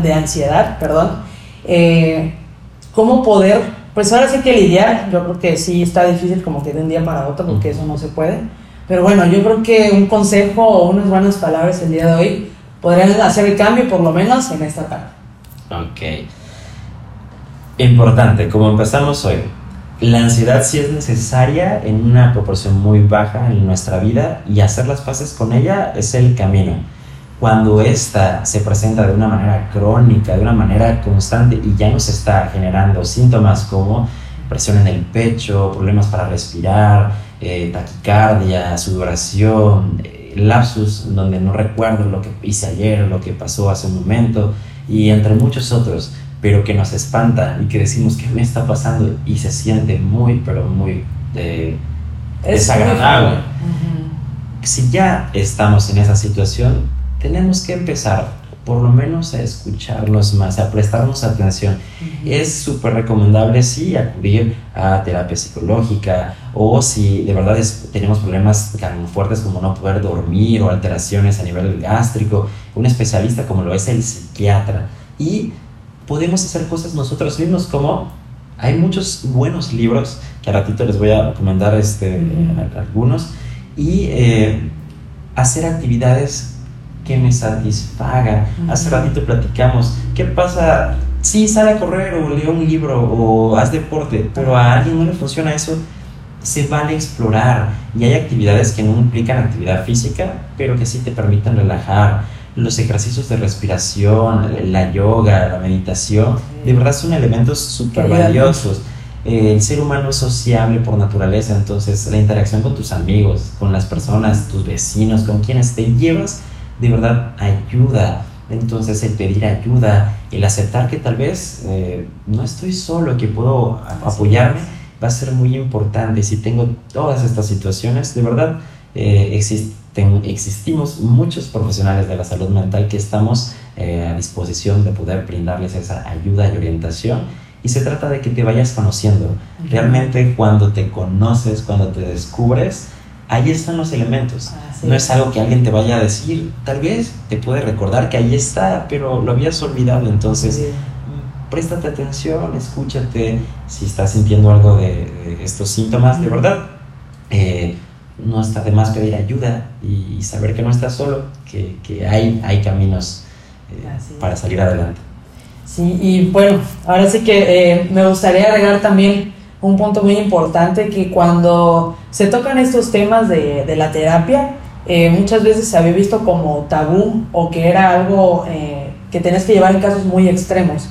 de, ansiedad, perdón, eh, cómo poder, pues ahora sí que lidiar, yo creo que sí está difícil como que de un día para otro, porque eso no se puede, pero bueno, yo creo que un consejo o unas buenas palabras el día de hoy podrían hacer el cambio, por lo menos en esta tarde. Ok. Importante, como empezamos hoy, la ansiedad sí es necesaria en una proporción muy baja en nuestra vida y hacer las paces con ella es el camino. Cuando esta se presenta de una manera crónica, de una manera constante y ya nos está generando síntomas como presión en el pecho, problemas para respirar, eh, taquicardia, sudoración, eh, lapsus donde no recuerdo lo que hice ayer, lo que pasó hace un momento y entre muchos otros pero que nos espanta y que decimos, ¿qué me está pasando? Y se siente muy, pero muy eh, desagradable. Si ya estamos en esa situación, tenemos que empezar por lo menos a escucharnos más, a prestarnos atención. Es súper recomendable, sí, acudir a terapia psicológica o si de verdad tenemos problemas tan fuertes como no poder dormir o alteraciones a nivel gástrico, un especialista como lo es el psiquiatra. Y podemos hacer cosas nosotros mismos, como hay muchos buenos libros, que a ratito les voy a recomendar este, algunos, y eh, hacer actividades que me satisfagan. Hace ratito platicamos, ¿qué pasa? Sí, sale a correr o lee un libro o haz deporte, pero a alguien no le funciona eso, se vale explorar. Y hay actividades que no implican actividad física, pero que sí te permiten relajar los ejercicios de respiración, la yoga, la meditación, de verdad son elementos súper valiosos. el ser humano es sociable por naturaleza, entonces la interacción con tus amigos, con las personas, tus vecinos, con quienes te llevas, de verdad ayuda. Entonces el pedir ayuda, el aceptar que tal vez eh, no estoy solo, que puedo apoyarme, va a ser muy importante. Si tengo todas estas situaciones, de verdad eh, existe existimos muchos profesionales de la salud mental que estamos eh, a disposición de poder brindarles esa ayuda y orientación. Y se trata de que te vayas conociendo. Realmente cuando te conoces, cuando te descubres, ahí están los elementos. no es algo que alguien te vaya a decir, tal vez te puede recordar que ahí está, pero lo habías olvidado. Entonces, préstate atención, escúchate si estás sintiendo algo de, estos síntomas, de verdad. Eh, no está de más pedir ayuda y saber que no estás solo, que, que hay, hay caminos eh, para salir adelante. Sí, y bueno, ahora sí que eh, me gustaría agregar también un punto muy importante, que cuando se tocan estos temas de, de la terapia, eh, muchas veces se había visto como tabú o que era algo que tenías que llevar en casos muy extremos.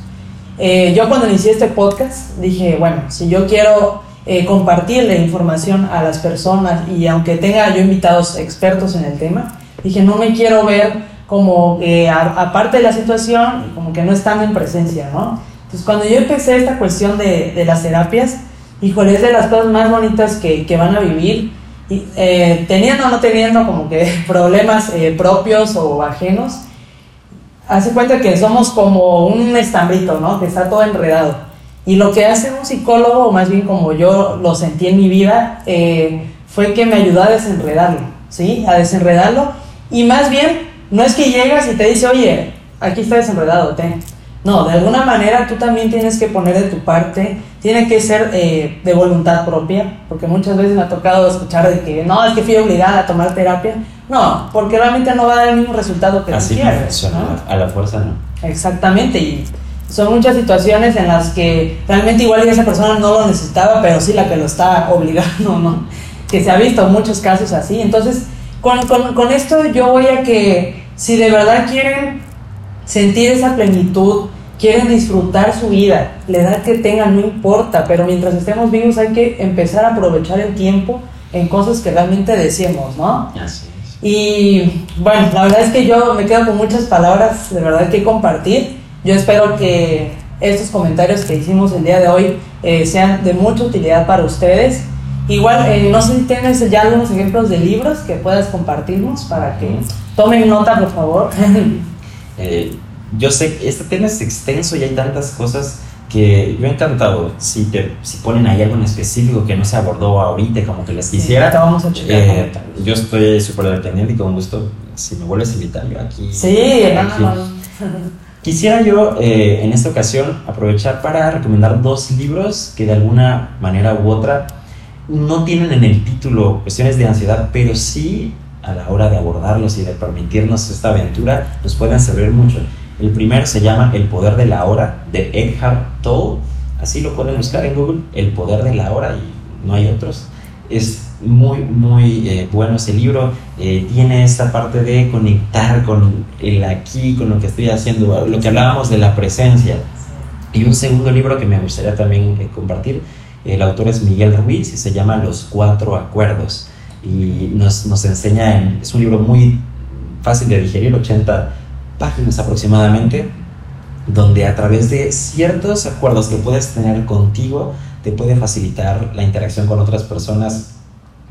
eh, yo cuando inicié este podcast dije, bueno, si yo quiero eh, compartirle información a las personas y aunque tenga yo invitados expertos en el tema, dije, no me quiero ver como que aparte de la situación, como que no están en presencia, ¿no? Entonces cuando yo empecé esta cuestión de, de las terapias, híjole, es de las cosas más bonitas que, que van a vivir, y, eh, teniendo o no teniendo como que problemas eh, propios o ajenos, hace cuenta que somos como un estambrito, ¿no? Que está todo enredado. Y lo que hace un psicólogo, o más bien como yo lo sentí en mi vida, eh, fue que me ayudó a desenredarlo, ¿sí? A desenredarlo. Y más bien, no es que llegas y te dice, oye, aquí está desenredado, ten. No, de alguna manera tú también tienes que poner de tu parte, tiene que ser eh, de voluntad propia, porque muchas veces me ha tocado escuchar de que no, es que fui obligada a tomar terapia. No, porque realmente no va a dar el mismo resultado que Así tú quieres. ¿no? A la fuerza no. Exactamente, y son muchas situaciones en las que realmente igual esa persona no lo necesitaba, pero sí la que lo está obligando, ¿no? Que se ha visto muchos casos así. Entonces, con, con, con esto yo voy a que si de verdad quieren sentir esa plenitud, quieren disfrutar su vida, la edad que tengan no importa, pero mientras estemos vivos hay que empezar a aprovechar el tiempo en cosas que realmente deseemos, ¿no? Así es. Y bueno, la verdad es que yo me quedo con muchas palabras de verdad que compartir. Yo espero que estos comentarios que hicimos el día de hoy eh, sean de mucha utilidad para ustedes. Igual, eh, no sé si tienes ya algunos ejemplos de libros que puedas compartirnos para que tomen nota, por favor. Eh, yo sé que este tema es extenso y hay tantas cosas que yo he encantado. Si, te, si ponen ahí algo en específico que no se abordó ahorita, como que les quisiera, Sí, vamos a checar eh, yo estoy súper dependiente y con gusto, si me vuelves a invitar, yo aquí. Sí, no, aquí. no, no. Quisiera yo eh, en esta ocasión aprovechar para recomendar dos libros que de alguna manera u otra no tienen en el título cuestiones de ansiedad, pero sí a la hora de abordarlos y de permitirnos esta aventura nos pueden servir mucho. El primero se llama El poder de la hora de Eckhart Tolle, así lo pueden buscar en Google, El poder de la hora y no hay otros. Es muy, muy eh, bueno ese libro. Eh, tiene esta parte de conectar con el aquí, con lo que estoy haciendo, lo que hablábamos de la presencia. Y un segundo libro que me gustaría también eh, compartir, el autor es Miguel Ruiz y se llama Los Cuatro Acuerdos. Y nos, nos enseña, en- es un libro muy fácil de digerir, 80 páginas aproximadamente, donde a través de ciertos acuerdos que puedes tener contigo, te puede facilitar la interacción con otras personas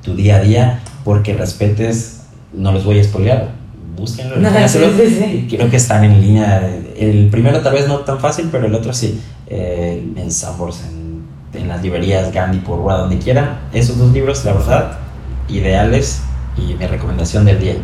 tu día a día, porque respetes, no los voy a spoilear, búsquenlo, Sí, sí, sí. creo que están en línea, el primero tal vez no tan fácil, pero el otro sí, eh, en Sanborns, en, en las librerías, Gandhi, por Rua, donde quieran, esos dos libros, la verdad, ideales y mi recomendación del día.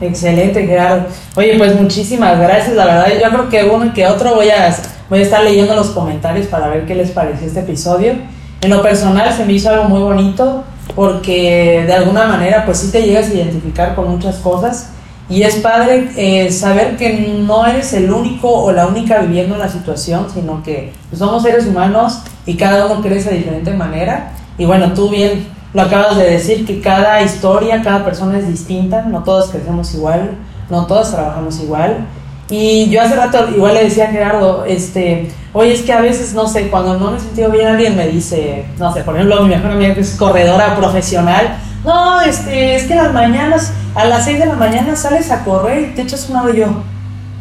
Excelente, Gerardo. Oye, pues muchísimas gracias. La verdad, yo creo que uno que otro voy a, voy a estar leyendo los comentarios para ver qué les pareció este episodio. En lo personal se me hizo algo muy bonito porque de alguna manera pues sí te llegas a identificar con muchas cosas y es padre eh, saber que no eres el único o la única viviendo la situación, sino que pues, somos seres humanos y cada uno crece de diferente manera. Y bueno, tú bien lo acabas de decir, que cada historia, cada persona es distinta, no todos crecemos igual, no todos trabajamos igual. Y yo hace rato igual le decía a Gerardo, este, oye, es que a veces, no sé, cuando no me he sentido bien, alguien me dice, no sé, por ejemplo, mi mejor amiga que es corredora profesional, no, este, es que las mañanas, a las 6 de la mañana sales a correr y te echas una yo.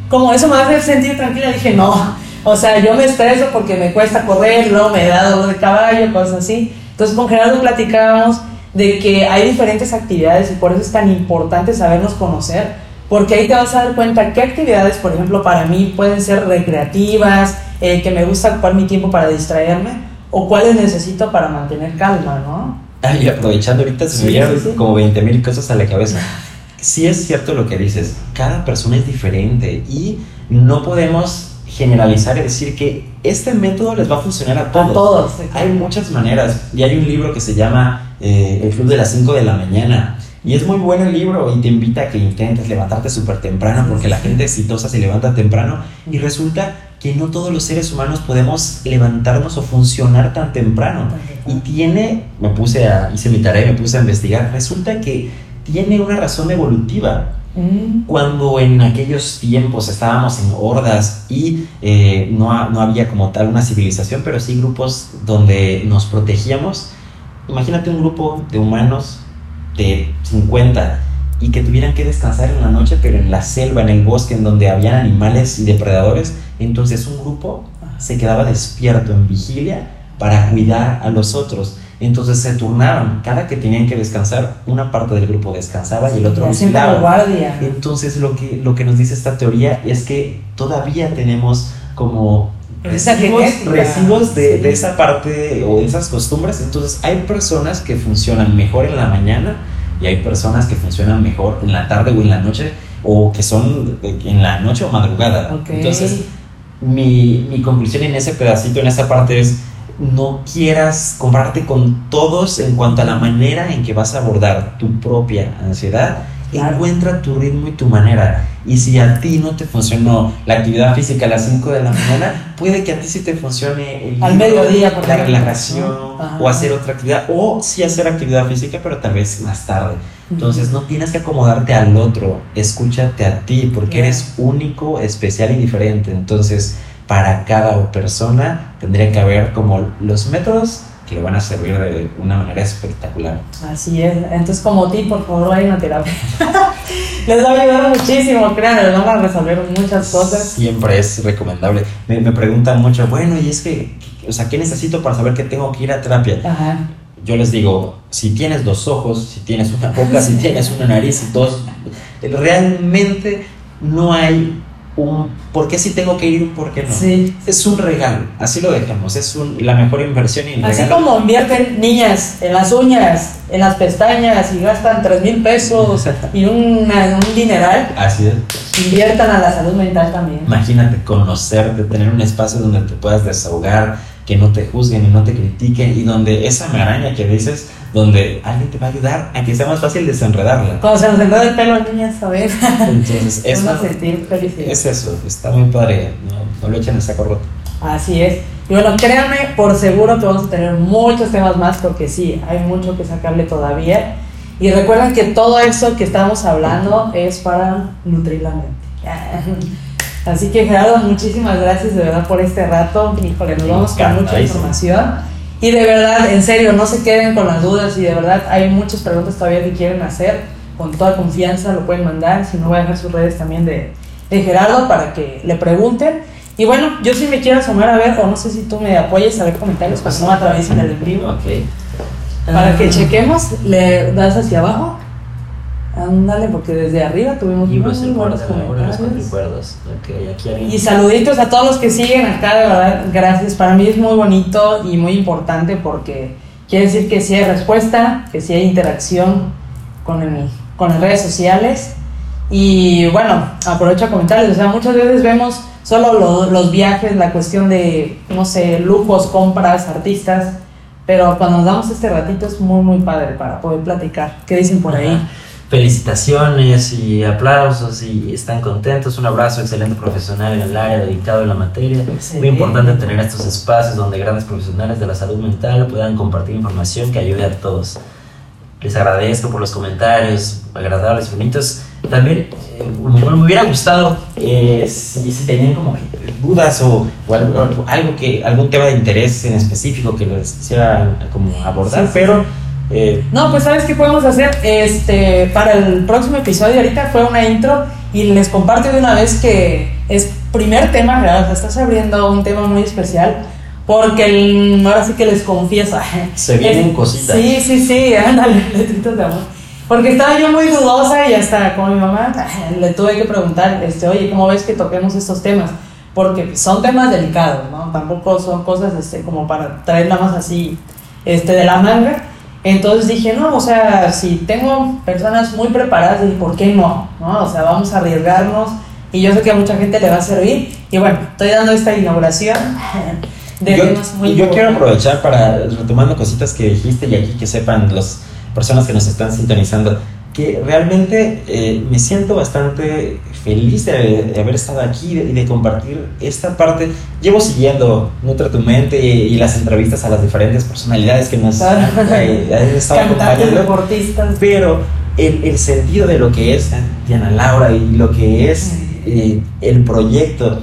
Como eso me hace sentir tranquila, dije, no, o sea, yo me estreso porque me cuesta correr, luego me da dolor de caballo, cosas así. Entonces con Gerardo platicábamos de que hay diferentes actividades y por eso es tan importante sabernos conocer, porque ahí te vas a dar cuenta qué actividades, por ejemplo, para mí pueden ser recreativas, eh, que me gusta ocupar mi tiempo para distraerme, o cuáles necesito para mantener calma, ¿no? Ay, aprovechando ahorita se me sí, sí. como 20 mil cosas a la cabeza. Sí es cierto lo que dices, cada persona es diferente y no podemos generalizar y decir que este método les va a funcionar a todos. A todos. Hay muchas maneras y hay un libro que se llama eh, El Club de las 5 de la mañana y es muy bueno el libro y te invita a que intentes levantarte súper temprano porque la gente exitosa se levanta temprano y resulta que no todos los seres humanos podemos levantarnos o funcionar tan temprano. Y tiene, me puse a, hice mi tarea, y me puse a investigar, resulta que tiene una razón evolutiva. Mm. Cuando en aquellos tiempos estábamos en hordas y eh, no, no había como tal una civilización, pero sí grupos donde nos protegíamos, imagínate un grupo de humanos de 50 y que tuvieran que descansar en la noche, pero en la selva, en el bosque, en donde habían animales y depredadores, entonces un grupo se quedaba despierto en vigilia para cuidar a los otros. Entonces se turnaban, cada que tenían que descansar, una parte del grupo descansaba y el otro vigilaba. guardia. Entonces lo que, lo que nos dice esta teoría es que todavía tenemos como genética. residuos de, Sí. de esa parte o de esas costumbres. Entonces hay personas que funcionan mejor en la mañana y hay personas que funcionan mejor en la tarde o en la noche o que son eh, en la noche o madrugada. Entonces mi, mi conclusión en ese pedacito, en esa parte es, no quieras compararte con todos en cuanto a la manera en que vas a abordar tu propia ansiedad. Encuentra tu ritmo y tu manera. Y si a ti no te funcionó la actividad física a las 5 de la mañana, puede que a ti sí te funcione el Al mediodía, la relajación o hacer otra actividad. O sí hacer actividad física, pero tal vez más tarde. Entonces no tienes que acomodarte al otro, escúchate a ti, porque eres único, especial y diferente. Entonces, para cada persona tendría que haber como los métodos que le van a servir de una manera espectacular. Así es. Entonces, como ti, por favor, vayan a terapia. les va a ayudar muchísimo, créanme, les van a resolver muchas cosas. Siempre es recomendable. Me, me preguntan mucho, bueno, y es que, o sea, ¿qué necesito para saber que tengo que ir a terapia? Ajá. Yo les digo, si tienes dos ojos, si tienes una boca, si tienes una nariz y dos, realmente no hay un por qué sí tengo que ir, un por qué no. Sí. Es un regalo, así lo dejamos, es un- la mejor inversión y el Así regalo. como invierten niñas en las uñas, en las pestañas y gastan 3 mil pesos y una- un dineral, Así es. inviertan a la salud mental también. Imagínate conocerte, tener un espacio donde te puedas desahogar, que no te juzguen y no te critiquen y donde esa maraña que dices, donde alguien te va a ayudar a que sea más fácil desenredarla. Cuando se nos enreda el pelo, niñas, a ver, Entonces, es eso a sentir felicidad. es eso, está muy padre, no, no lo echen el saco roto. Así es. Y bueno, créanme, por seguro que vamos a tener muchos temas más porque sí, hay mucho que sacarle todavía. Y recuerden que todo esto que estamos hablando es para nutrir la mente. Así que Gerardo, muchísimas gracias de verdad por este rato. Híjole, nos vamos con mucha información. Y de verdad, en serio, no se queden con las dudas y de verdad hay muchas preguntas todavía que quieren hacer. Con toda confianza lo pueden mandar. Si no, voy a dejar sus redes también de, de Gerardo para que le pregunten. Y bueno, yo sí me quiero asomar a ver, o no sé si tú me apoyes a ver comentarios, pues no atraviesen el en vivo. Ok. Para que Ah. chequemos, le das hacia abajo. Ándale, porque desde arriba tuvimos Libros muy el buenos recuerdos. Ok, aquí alguien. Y saluditos a todos los que siguen acá, de verdad, gracias. Para mí es muy bonito y muy importante porque quiere decir que sí hay respuesta, que sí hay interacción con, el- con las redes sociales. Y bueno, aprovecho a comentarles, o sea, muchas veces vemos solo lo- los viajes, la cuestión de, no sé, lujos, compras, artistas, pero cuando nos damos este ratito es muy, muy padre para poder platicar. ¿Qué dicen por ahí? Felicitaciones y aplausos y están contentos. Un abrazo excelente profesional en el área dedicado a la materia. Excelente. Muy importante tener estos espacios donde grandes profesionales de la salud mental puedan compartir información que ayude a todos. Les agradezco por los comentarios agradables, bonitos. También eh, me, hubiera gustado Eh, si, si tenían como dudas o, o algo, algo- algo que algún tema de interés en específico que les quisiera como abordar, Sí, sí, pero eh, No, pues sabes qué podemos hacer este para el próximo episodio. Ahorita fue una intro y les comparto de una vez que es primer tema, ¿verdad? O sea, estás abriendo un tema muy especial porque el- ahora sí que les confieso. Se vienen es- cositas. Sí, sí, sí, ándale, letritas de amor. Porque estaba yo muy dudosa y hasta con mi mamá le tuve que preguntar, este, oye, ¿cómo ves que toquemos estos temas? Porque son temas delicados, ¿no? Tampoco son cosas este, como para traerla más así este, de la manga. Entonces dije, no, o sea, si tengo personas muy preparadas, ¿por qué no? ¿no? O sea, vamos a arriesgarnos y yo sé que a mucha gente le va a servir. Y bueno, estoy dando esta inauguración de yo, temas muy yo quiero aprovechar para, retomando cositas que dijiste y aquí que sepan las personas que nos están sintonizando, que realmente eh, me siento bastante feliz de, de haber estado aquí y de, de compartir esta parte. Llevo siguiendo Nutra tu Mente y, y las entrevistas a las diferentes personalidades que nos Claro. eh, han estado acompañando. deportistas. Pero el, el sentido de lo que es Diana Laura y lo que es eh, el proyecto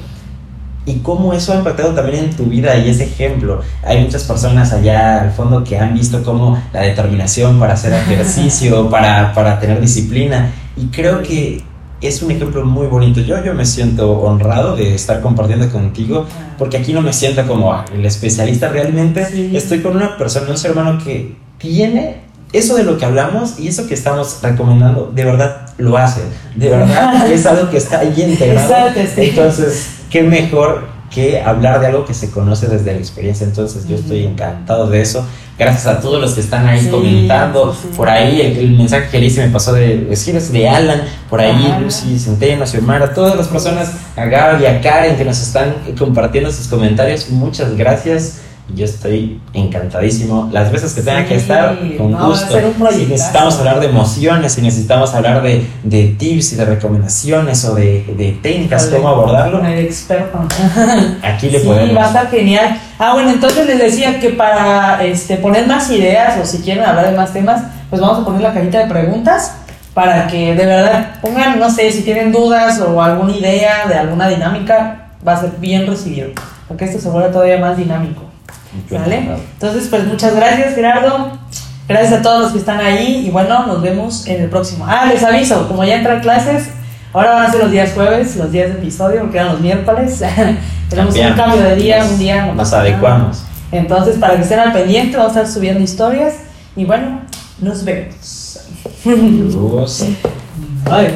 y cómo eso ha impactado también en tu vida y ese ejemplo. Hay muchas personas allá al fondo que han visto cómo la determinación para hacer ejercicio, para, para tener disciplina y creo que es un ejemplo muy bonito. Yo, yo me siento honrado de estar compartiendo contigo, porque aquí no me siento como ah, el especialista realmente. Sí. Estoy con una persona, un ser humano que tiene eso de lo que hablamos y eso que estamos recomendando, de verdad lo hace. De verdad es algo que está ahí integrado. Entonces, qué mejor que hablar de algo que se conoce desde la experiencia. Entonces, yo estoy encantado de eso. Gracias a todos los que están ahí Sí, comentando. sí, sí. Por ahí el, el mensaje que Alicia me pasó de decirles de Alan, por ahí. Lucy Centeno, Xiomara, todas las personas, a Gaby, a Karen que nos están compartiendo sus comentarios. Muchas gracias. Yo estoy encantadísimo. Las veces que tenga Sí, que estar, con no, gusto. Si necesitamos hablar de emociones, si necesitamos hablar de, de tips y de recomendaciones o de, de técnicas, cómo abordarlo, El experto. aquí le sí, podemos. va a estar genial. Ah, bueno, entonces les decía que para este, poner más ideas o si quieren hablar de más temas, pues vamos a poner la cajita de preguntas para que de verdad pongan, no sé, si tienen dudas o alguna idea de alguna dinámica, va a ser bien recibido, porque esto se vuelve todavía más dinámico. ¿Sale? Entonces, pues muchas gracias, Gerardo. Gracias a todos los que están ahí y bueno, nos vemos en el próximo. Ah, les aviso, como ya entran clases, ahora van a ser los días jueves, los días de episodio, porque eran los miércoles. Tenemos un cambio de día, Nos- un día. no Nos adecuamos. Entonces, para que estén al pendiente, vamos a estar subiendo historias y bueno, nos vemos. Bye.